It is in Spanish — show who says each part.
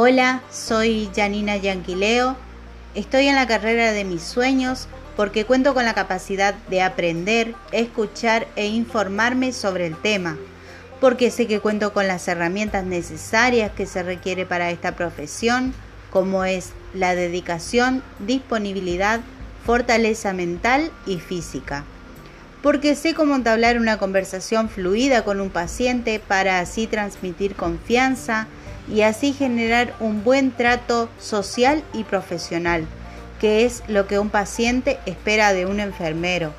Speaker 1: Hola, soy Janina Yanquileo. Estoy en la carrera de mis sueños porque cuento con la capacidad de aprender, escuchar e informarme sobre el tema, porque sé que cuento con las herramientas necesarias que se requiere para esta profesión, como es la dedicación, disponibilidad, fortaleza mental y física. Porque sé cómo entablar una conversación fluida con un paciente para así transmitir confianza y así generar un buen trato social y profesional que es lo que un paciente espera de un enfermero